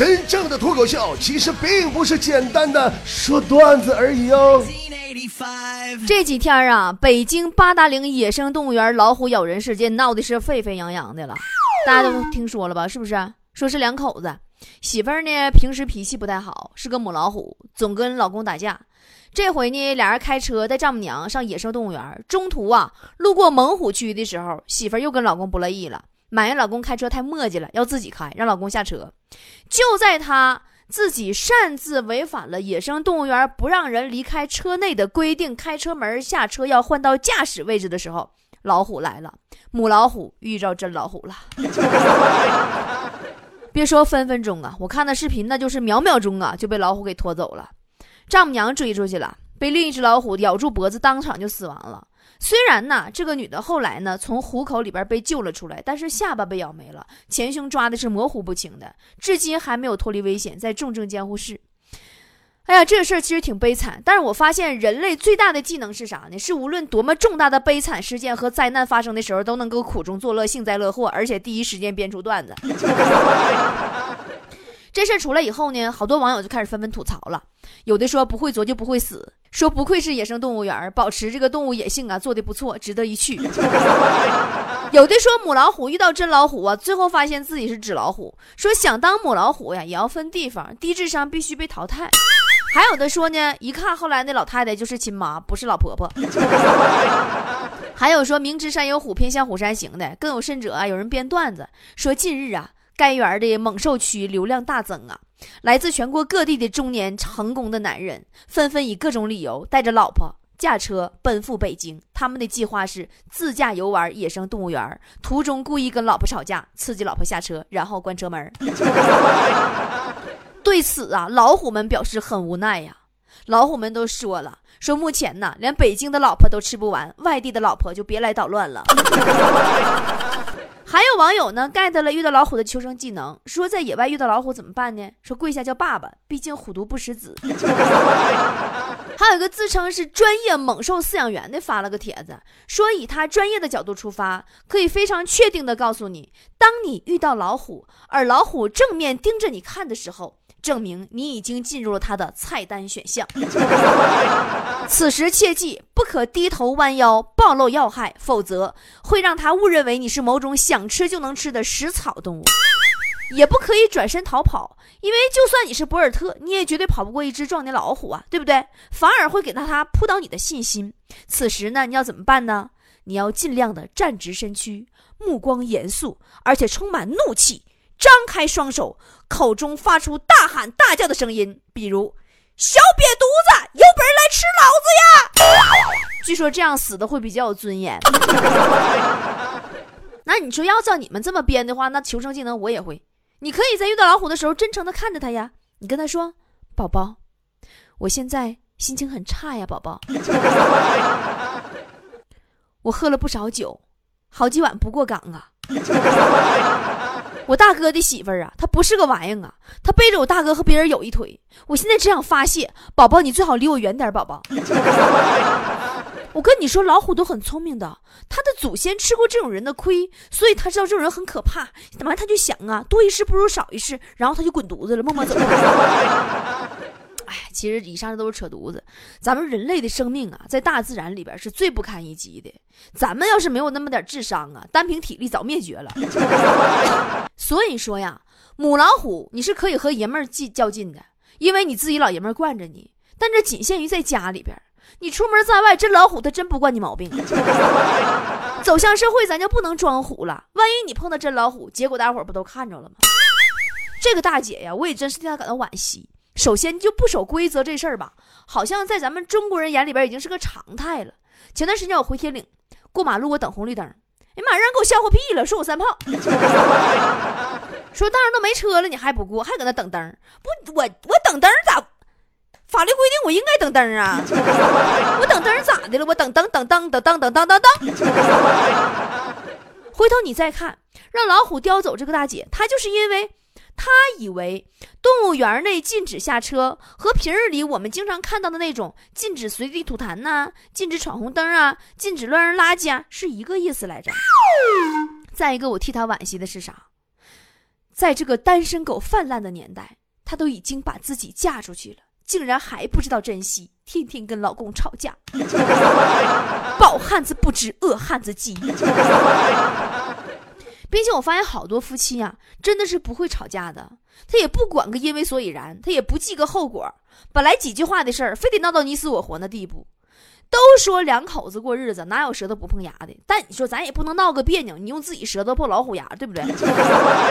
真正的脱口秀其实并不是简单的说段子而已哦。这几天啊，北京八达岭野生动物园老虎咬人事件闹的是沸沸扬扬的了，大家都听说了吧？是不是？说是两口子，媳妇儿呢平时脾气不太好，是个母老虎，总跟老公打架。这回呢，俩人开车带丈母娘上野生动物园，中途啊，路过猛虎区的时候，媳妇儿又跟老公不乐意了。埋怨老公开车太磨叽了，要自己开，让老公下车。就在他自己擅自违反了野生动物园不让人离开车内的规定，开车门下车要换到驾驶位置的时候，老虎来了，母老虎遇着真老虎了。别说分分钟啊，我看的视频那就是秒秒钟啊就被老虎给拖走了，丈母娘追出去了，被另一只老虎咬住脖子，当场就死亡了。虽然呢，这个女的后来呢从虎口里边被救了出来，但是下巴被咬没了，前胸抓的是模糊不清的，至今还没有脱离危险，在重症监护室。哎呀，这个事儿其实挺悲惨，但是我发现人类最大的技能是啥呢？是无论多么重大的悲惨事件和灾难发生的时候，都能够苦中作乐，幸灾乐祸，而且第一时间编出段子。这事儿出来以后呢，好多网友就开始纷纷吐槽了。有的说不会作就不会死，说不愧是野生动物园，保持这个动物野性啊，做的不错，值得一去。有的说母老虎遇到真老虎啊，最后发现自己是纸老虎，说想当母老虎呀，也要分地方，低智商必须被淘汰。还有的说呢，一看后来那老太太就是亲妈，不是老婆婆。还有说明知山有虎，偏向虎山行的，更有甚者啊，有人编段子说近日啊。该园的猛兽区流量大增啊！来自全国各地的中年成功的男人纷纷以各种理由带着老婆驾车奔赴北京。他们的计划是自驾游玩野生动物园，途中故意跟老婆吵架，刺激老婆下车，然后关车门。对此啊，老虎们表示很无奈呀。老虎们都说了，说目前呢，连北京的老婆都吃不完，外地的老婆就别来捣乱了。还有网友呢，get 了遇到老虎的求生技能，说在野外遇到老虎怎么办呢？说跪下叫爸爸，毕竟虎毒不食子。还有一个自称是专业猛兽饲养员的发了个帖子，说以他专业的角度出发，可以非常确定的告诉你，当你遇到老虎，而老虎正面盯着你看的时候。证明你已经进入了他的菜单选项。此时切记不可低头弯腰暴露要害，否则会让他误认为你是某种想吃就能吃的食草动物。也不可以转身逃跑，因为就算你是博尔特，你也绝对跑不过一只壮年老虎啊，对不对？反而会给到他扑倒你的信心。此时呢，你要怎么办呢？你要尽量的站直身躯，目光严肃，而且充满怒气。张开双手，口中发出大喊大叫的声音，比如“小瘪犊子，有本事来吃老子呀！”据说这样死的会比较有尊严。那你说，要照你们这么编的话，那求生技能我也会。你可以在遇到老虎的时候，真诚的看着他呀，你跟他说：“宝宝，我现在心情很差呀，宝宝，我喝了不少酒，好几晚不过岗啊。”我大哥的媳妇儿啊，她不是个玩意儿啊，她背着我大哥和别人有一腿。我现在只想发泄，宝宝你最好离我远点，宝宝。我跟你说，老虎都很聪明的，他的祖先吃过这种人的亏，所以他知道这种人很可怕。怎么他就想啊，多一事不如少一事，然后他就滚犊子了，默默走。哎，其实以上这都是扯犊子。咱们人类的生命啊，在大自然里边是最不堪一击的。咱们要是没有那么点智商啊，单凭体力早灭绝了。所以说呀，母老虎你是可以和爷们儿较较劲的，因为你自己老爷们儿惯着你。但这仅限于在家里边，你出门在外，真老虎它真不惯你毛病。走向社会，咱就不能装虎了。万一你碰到真老虎，结果大伙儿不都看着了吗？这个大姐呀，我也真是替她感到惋惜。首先就不守规则这事儿吧，好像在咱们中国人眼里边已经是个常态了。前段时间我回铁岭，过马路我等红绿灯，哎妈，让人给我笑话屁了，说我三炮，说道上都没车了，你还不过，还搁那等灯？不，我我等灯咋？法律规定我应该等灯啊，我等灯咋的了？我等灯等灯等等等灯等灯。回头你再看，让老虎叼走这个大姐，她就是因为。他以为动物园内禁止下车和平日里我们经常看到的那种禁止随地吐痰呐、禁止闯红灯啊、禁止乱扔垃圾啊是一个意思来着。再一个，我替他惋惜的是啥？在这个单身狗泛滥的年代，他都已经把自己嫁出去了，竟然还不知道珍惜，天天跟老公吵架。饱汉子不知饿汉子饥。并且我发现好多夫妻呀，真的是不会吵架的。他也不管个因为所以然，他也不计个后果。本来几句话的事儿，非得闹到你死我活那地步。都说两口子过日子，哪有舌头不碰牙的？但你说咱也不能闹个别扭，你用自己舌头破老虎牙，对不对？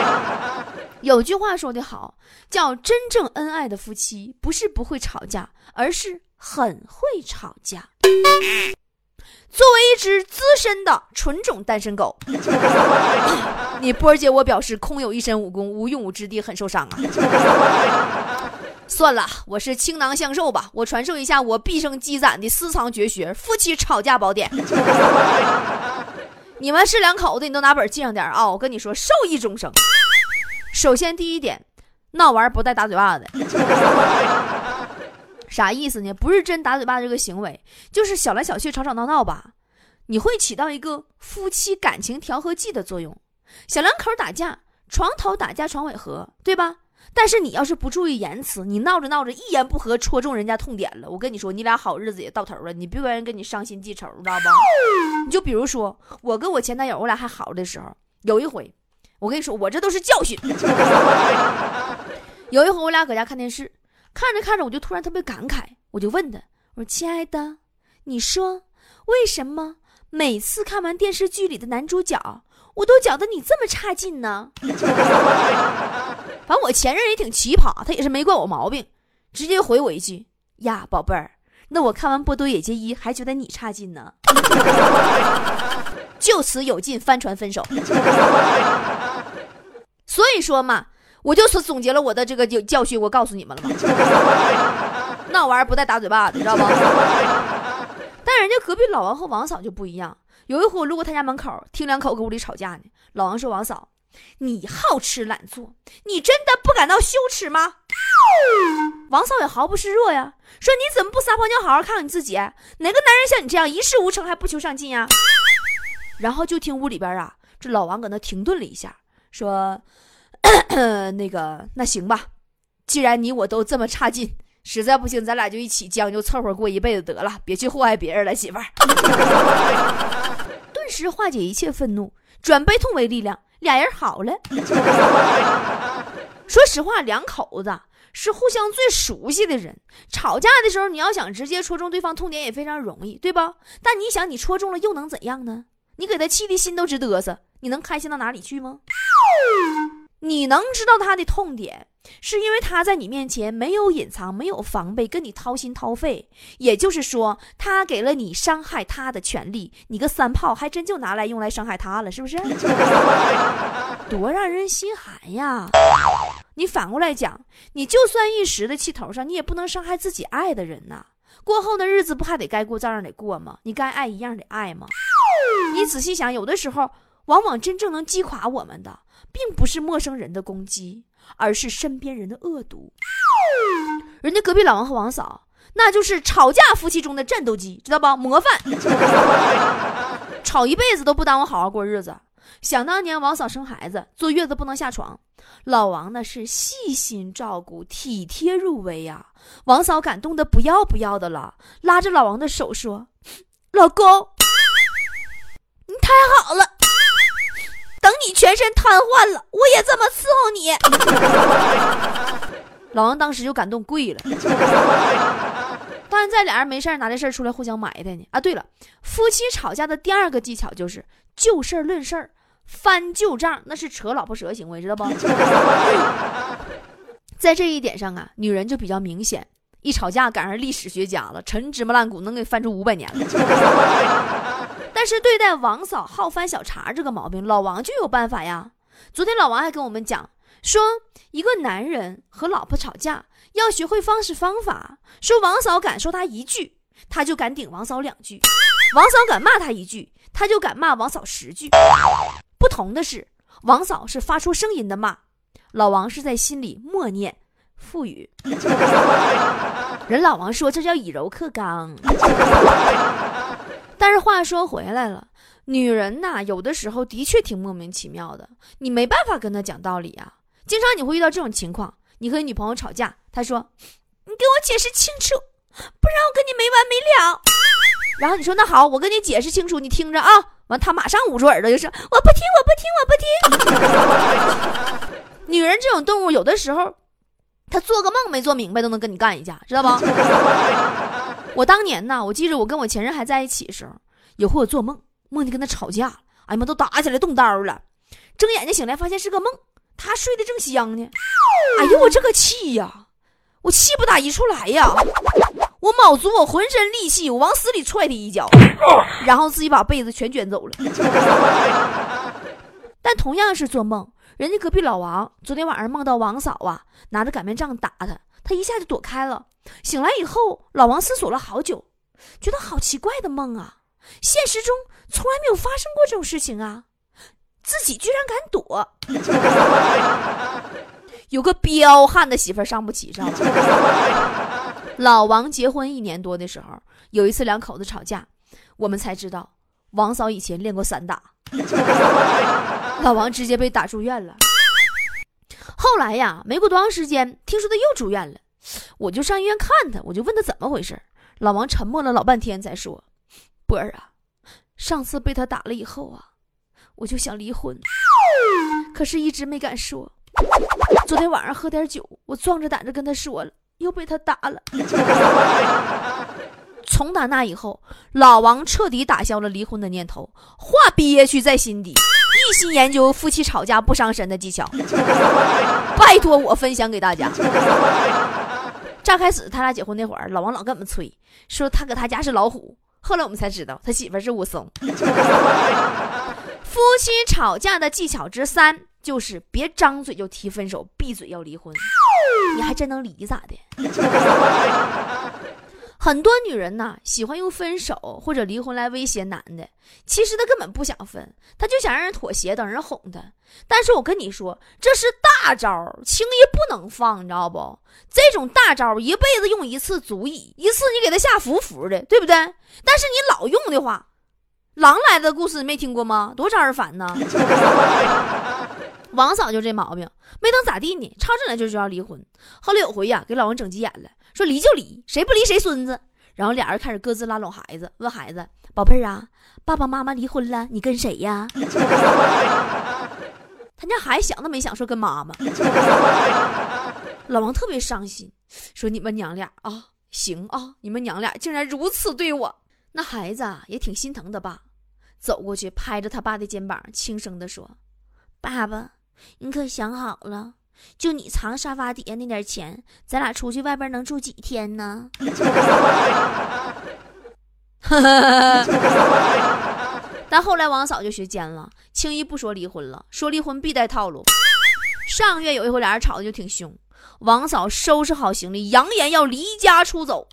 有句话说得好，叫真正恩爱的夫妻，不是不会吵架，而是很会吵架。作为一只资深的纯种单身狗，你波儿姐，我表示空有一身武功，无用武之地，很受伤啊。算了，我是倾囊相授吧，我传授一下我毕生积攒的私藏绝学——夫妻吵架宝典。你们是两口子，你都拿本记上点啊！我跟你说，受益终生。首先第一点，闹玩不带打嘴巴子的。啥意思呢？不是真打嘴巴这个行为，就是小来小去、吵吵闹闹吧。你会起到一个夫妻感情调和剂的作用。小两口打架，床头打架床尾和，对吧？但是你要是不注意言辞，你闹着闹着一言不合戳中人家痛点了，我跟你说，你俩好日子也到头了。你别管人跟你伤心记仇，你知道不？你就比如说我跟我前男友，我俩还好的时候，有一回，我跟你说，我这都是教训。有一回我俩搁家看电视。看着看着，我就突然特别感慨，我就问他：“我说亲爱的，你说为什么每次看完电视剧里的男主角，我都觉得你这么差劲呢？” 反正我前任也挺奇葩，他也是没怪我毛病，直接回我一句：“呀，宝贝儿，那我看完《波多野结衣》还觉得你差劲呢。”就此有劲，翻船分手。所以说嘛。我就是总结了我的这个教教训，我告诉你们了吗？那玩意儿不带打嘴巴的，知道不？但人家隔壁老王和王嫂就不一样。有一回我路过他家门口，听两口搁屋里吵架呢。老王说：“王嫂，你好吃懒做，你真的不感到羞耻吗？”王嫂也毫不示弱呀，说：“你怎么不撒泡尿好好看看你自己？哪个男人像你这样一事无成还不求上进呀？”然后就听屋里边啊，这老王搁那停顿了一下，说。那个，那行吧，既然你我都这么差劲，实在不行，咱俩就一起将就凑合过一辈子得了，别去祸害别人了，媳妇儿。顿时化解一切愤怒，转悲痛为力量，俩人好了。说实话，两口子是互相最熟悉的人，吵架的时候，你要想直接戳中对方痛点也非常容易，对吧？但你想，你戳中了又能怎样呢？你给他气的心都直嘚瑟，你能开心到哪里去吗？你能知道他的痛点，是因为他在你面前没有隐藏、没有防备，跟你掏心掏肺。也就是说，他给了你伤害他的权利，你个三炮还真就拿来用来伤害他了，是不是？多让人心寒呀！你反过来讲，你就算一时的气头上，你也不能伤害自己爱的人呐。过后的日子不还得该过照样得过吗？你该爱一样得爱吗？你仔细想，有的时候，往往真正能击垮我们的。并不是陌生人的攻击，而是身边人的恶毒。人家隔壁老王和王嫂，那就是吵架夫妻中的战斗机，知道不？模范，吵一辈子都不耽误好好过日子。想当年，王嫂生孩子坐月子不能下床，老王呢是细心照顾、体贴入微呀。王嫂感动的不要不要的了，拉着老王的手说：“老公，你太好了。”等你全身瘫痪了，我也这么伺候你。老王当时就感动跪了。到现在俩人没事拿这事儿出来互相埋汰呢。啊，对了，夫妻吵架的第二个技巧就是就事论事儿，翻旧账，那是扯老婆舌行为，知道不？在这一点上啊，女人就比较明显，一吵架赶上历史学家了，陈芝麻烂谷能给翻出五百年了。但是对待王嫂好翻小茬这个毛病，老王就有办法呀。昨天老王还跟我们讲说，一个男人和老婆吵架要学会方式方法。说王嫂敢说他一句，他就敢顶王嫂两句；王嫂敢骂他一句，他就敢骂王嫂十句。不同的是，王嫂是发出声音的骂，老王是在心里默念腹语。人老王说这叫以柔克刚。但是话说回来了，女人呐，有的时候的确挺莫名其妙的，你没办法跟她讲道理啊。经常你会遇到这种情况，你和你女朋友吵架，她说：“你给我解释清楚，不然我跟你没完没了。”然后你说：“那好，我跟你解释清楚，你听着啊。”完，她马上捂住耳朵就说：“我不听，我不听，我不听。”女人这种动物，有的时候她做个梦没做明白都能跟你干一架，知道不？我当年呢，我记着我跟我前任还在一起的时候，有回我做梦，梦见跟他吵架，哎呀妈，都打起来动刀了。睁眼睛醒来，发现是个梦，他睡得正香呢。哎呦，我这个气呀，我气不打一处来呀！我卯足我浑身力气，我往死里踹他一脚，然后自己把被子全卷走了。但同样是做梦，人家隔壁老王昨天晚上梦到王嫂啊，拿着擀面杖打他，他一下就躲开了。醒来以后，老王思索了好久，觉得好奇怪的梦啊，现实中从来没有发生过这种事情啊。自己居然敢躲，有个彪悍的媳妇上不起，知道吗？老王结婚一年多的时候，有一次两口子吵架，我们才知道王嫂以前练过散打，老王直接被打住院了。后来呀，没过多长时间，听说他又住院了，我就上医院看他，我就问他怎么回事，老王沉默了老半天才说：“波儿啊，上次被他打了以后啊。”我就想离婚，可是一直没敢说。昨天晚上喝点酒，我壮着胆子跟他说了，又被他打了。打那以后，老王彻底打消了离婚的念头，话憋屈在心底，一心研究夫妻吵架不伤身的技巧。拜托我分享给大家。乍开始他俩结婚那会儿，老王老跟我们吹，说他搁他家是老虎，后来我们才知道他媳妇是武松。夫妻吵架的技巧之三就是别张嘴就提分手，闭嘴要离婚。你还真能离咋的？很多女人呐，喜欢用分手或者离婚来威胁男的，其实她根本不想分，她就想让人妥协，等人哄她。但是我跟你说，这是大招，轻易不能放，你知道不？这种大招一辈子用一次足矣，一次你给他吓服服的，对不对？但是你老用的话。狼来的故事你没听过吗？多招人烦呢！王嫂就这毛病，没等咋地呢，吵起来就就要离婚。后来有回呀，给老王整急眼了，说离就离，谁不离谁孙子。然后俩人开始各自拉拢孩子，问孩子：“宝贝儿啊，爸爸妈妈离婚了，你跟谁呀？” 他家孩子想都没想说跟妈妈。老王特别伤心，说：“你们娘俩啊，行啊，你们娘俩竟然如此对我。”那孩子也挺心疼的吧。走过去，拍着他爸的肩膀，轻声地说：“爸爸，你可想好了？就你藏沙发底下那点钱，咱俩出去外边能住几天呢？” 但后来王嫂就学奸了，轻易不说离婚了，说离婚必带套路。上个月有一回，俩人吵的就挺凶，王嫂收拾好行李，扬言要离家出走。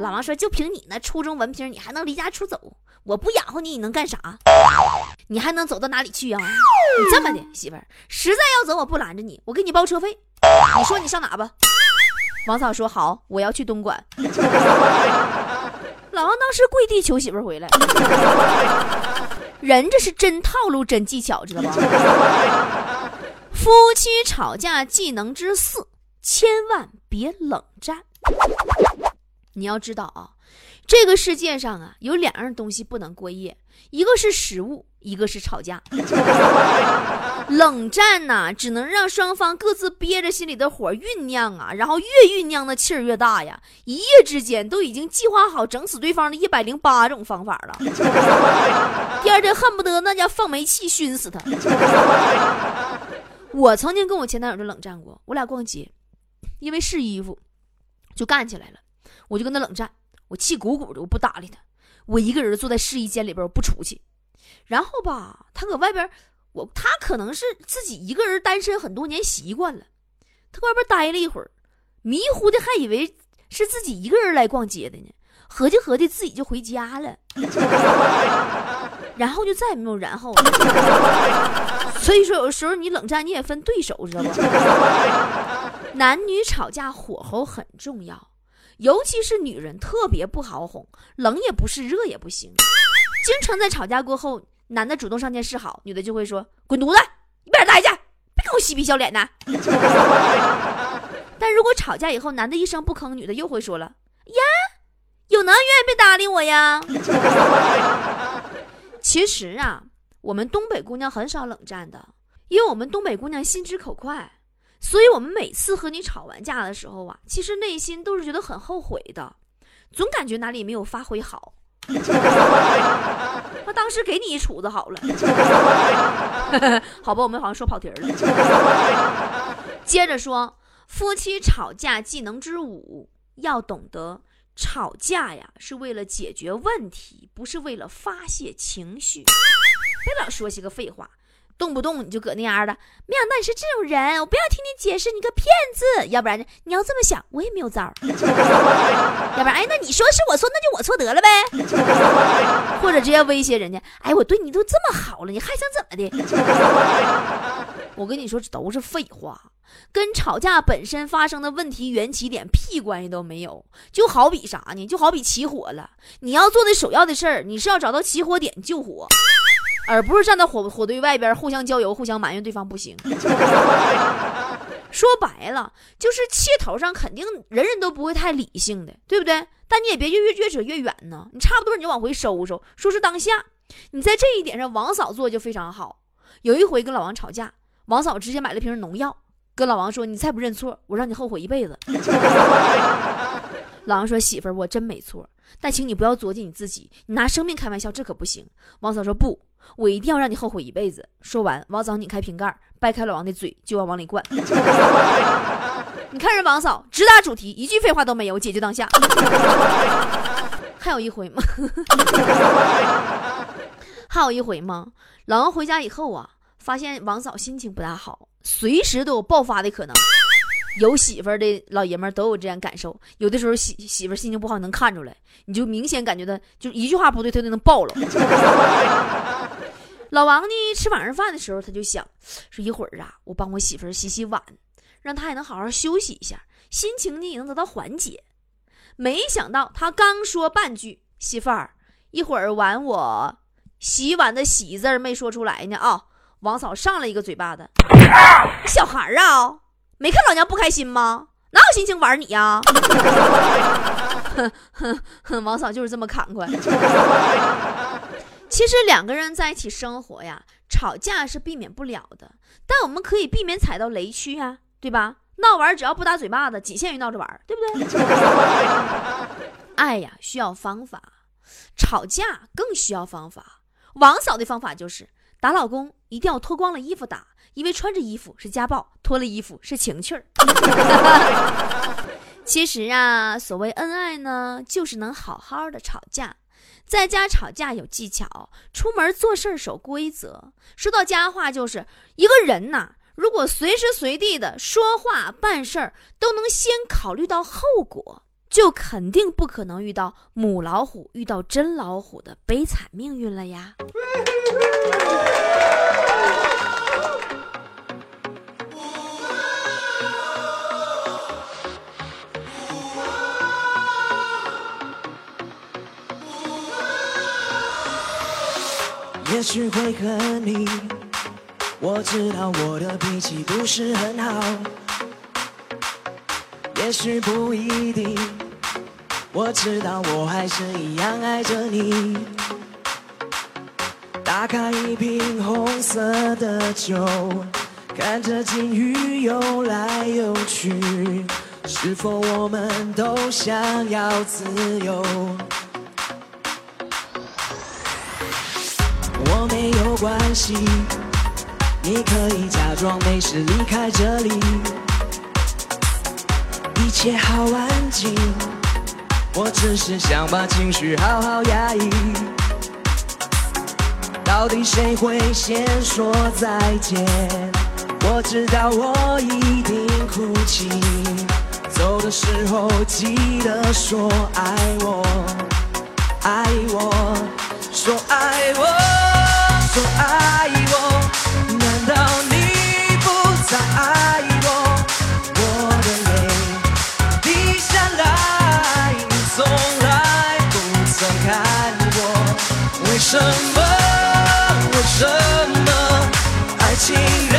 老王说：“就凭你那初中文凭，你还能离家出走？”我不养活你，你能干啥？你还能走到哪里去啊？你这么的媳妇儿，实在要走，我不拦着你，我给你包车费。你说你上哪吧？王嫂说好，我要去东莞。老王当时跪地求媳妇儿回来。人这是真套路，真技巧，知道吗？夫妻吵架技能之四，千万别冷战。你要知道啊。这个世界上啊，有两样东西不能过夜，一个是食物，一个是吵架。冷战呐，只能让双方各自憋着心里的火酝酿啊，然后越酝酿的气儿越大呀，一夜之间都已经计划好整死对方的一百零八种方法了。第二天恨不得那家放煤气熏死他。我曾经跟我前男友就冷战过，我俩逛街，因为试衣服就干起来了，我就跟他冷战。我气鼓鼓的，我不搭理他，我一个人坐在试衣间里边，我不出去。然后吧，他搁外边，我他可能是自己一个人单身很多年习惯了，他外边待了一会儿，迷糊的还以为是自己一个人来逛街的呢，合计合计自己就回家了，然后就再也没有然后了。所以说，有时候你冷战你也分对手，知道吧？男女吵架火候很重要。尤其是女人特别不好哄，冷也不是，热也不行。经常在吵架过后，男的主动上前示好，女的就会说：“滚犊子，一边待去，别跟我嬉皮笑脸的。但如果吵架以后，男的一声不吭，女的又会说了：“呀，有男愿意被搭理我呀。”其实啊，我们东北姑娘很少冷战的，因为我们东北姑娘心直口快，所以我们每次和你吵完架的时候啊，其实内心都是觉得很后悔的，总感觉哪里没有发挥好。那当时给你一杵子好了，好吧，我们好像说跑题了。接着说，夫妻吵架技能之五，要懂得吵架呀，是为了解决问题，不是为了发泄情绪。别老说些个废话。动不动你就搁那样的，没想到你是这种人，我不要听你解释，你个骗子！要不然你要这么想，我也没有招 要不然，哎，那你说是我错，那就我错得了呗。或者直接威胁人家，哎，我对你都这么好了，你还想怎么的？我跟你说，这都是废话，跟吵架本身发生的问题缘起点屁关系都没有。就好比啥呢？就好比起火了，你要做的首要的事儿，你是要找到起火点救火。而不是站在火火堆外边互相浇油、互相埋怨对方不行。说白了，就是气头上肯定人人都不会太理性的，对不对？但你也别越越越扯越远呢。你差不多你就往回收收。说是当下，你在这一点上，王嫂做就非常好。有一回跟老王吵架，王嫂直接买了瓶农药，跟老王说：“你再不认错，我让你后悔一辈子。”老王说：“媳妇儿，我真没错，但请你不要作践你自己，你拿生命开玩笑，这可不行。”王嫂说：“不。”我一定要让你后悔一辈子。说完，王嫂拧开瓶盖，掰开老王的嘴，就要往里灌。你看人王嫂直达主题，一句废话都没有，解决当下。还有一回吗？还有一回吗？老王回家以后啊，发现王嫂心情不大好，随时都有爆发的可能。有媳妇儿的老爷们儿都有这样感受，有的时候媳媳妇儿心情不好能看出来，你就明显感觉到，就一句话不对，他就能爆了。老王呢，吃晚上饭的时候，他就想说一会儿啊，我帮我媳妇儿洗洗碗，让她也能好好休息一下，心情呢也能得到缓解。没想到他刚说半句“媳妇儿，一会儿碗我洗碗”的“洗”字没说出来呢啊，王嫂上了一个嘴巴子，小孩儿啊，没看老娘不开心吗？哪有心情玩你呀？哼哼哼，王嫂就是这么砍快。其实两个人在一起生活呀，吵架是避免不了的，但我们可以避免踩到雷区呀，对吧？闹玩只要不打嘴巴子，仅限于闹着玩，对不对？爱呀需要方法，吵架更需要方法。王嫂的方法就是打老公一定要脱光了衣服打，因为穿着衣服是家暴，脱了衣服是情趣儿。其实啊，所谓恩爱呢，就是能好好的吵架。在家吵架有技巧，出门做事守规则。说到家话，就是一个人呐，如果随时随地的说话办事儿都能先考虑到后果，就肯定不可能遇到母老虎遇到真老虎的悲惨命运了呀。也许会恨你，我知道我的脾气不是很好。也许不一定，我知道我还是一样爱着你。打开一瓶红色的酒，看着金鱼游来游去，是否我们都想要自由？没有关系，你可以假装没事离开这里，一切好安静。我只是想把情绪好好压抑。到底谁会先说再见？我知道我一定哭泣。走的时候记得说爱我，爱我，说爱我。说爱我，难道你不再爱我？我的泪滴下来，你从来不曾看过。为什么？为什么？爱情让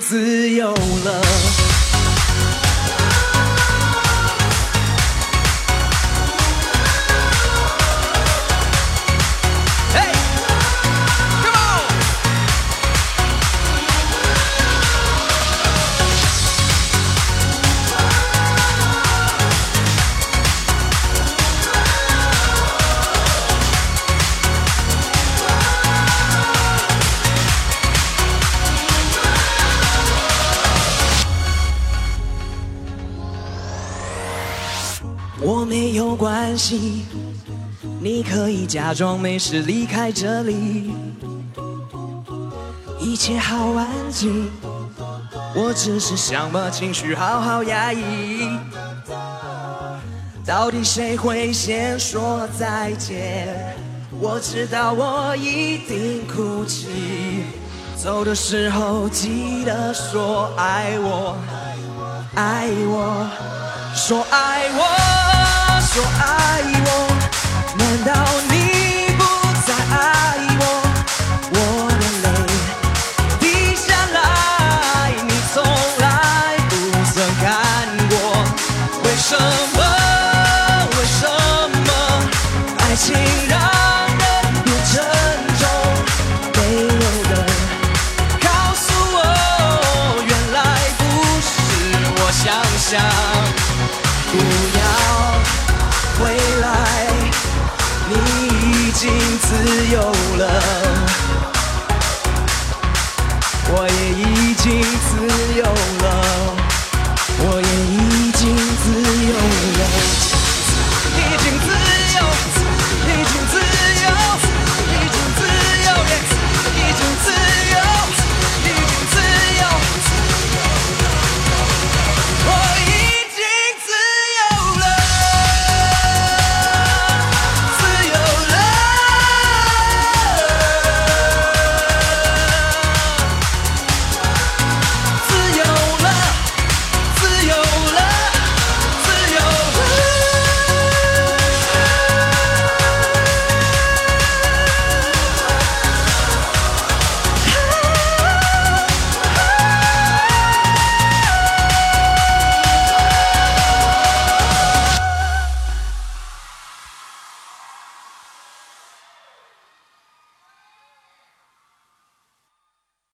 自由了。我没有关系，你可以假装没事离开这里，一切好安静。我只是想把情绪好好压抑。到底谁会先说再见？我知道我一定哭泣。走的时候记得说爱我，爱我，说爱我，说爱我。难道你自由了，我也。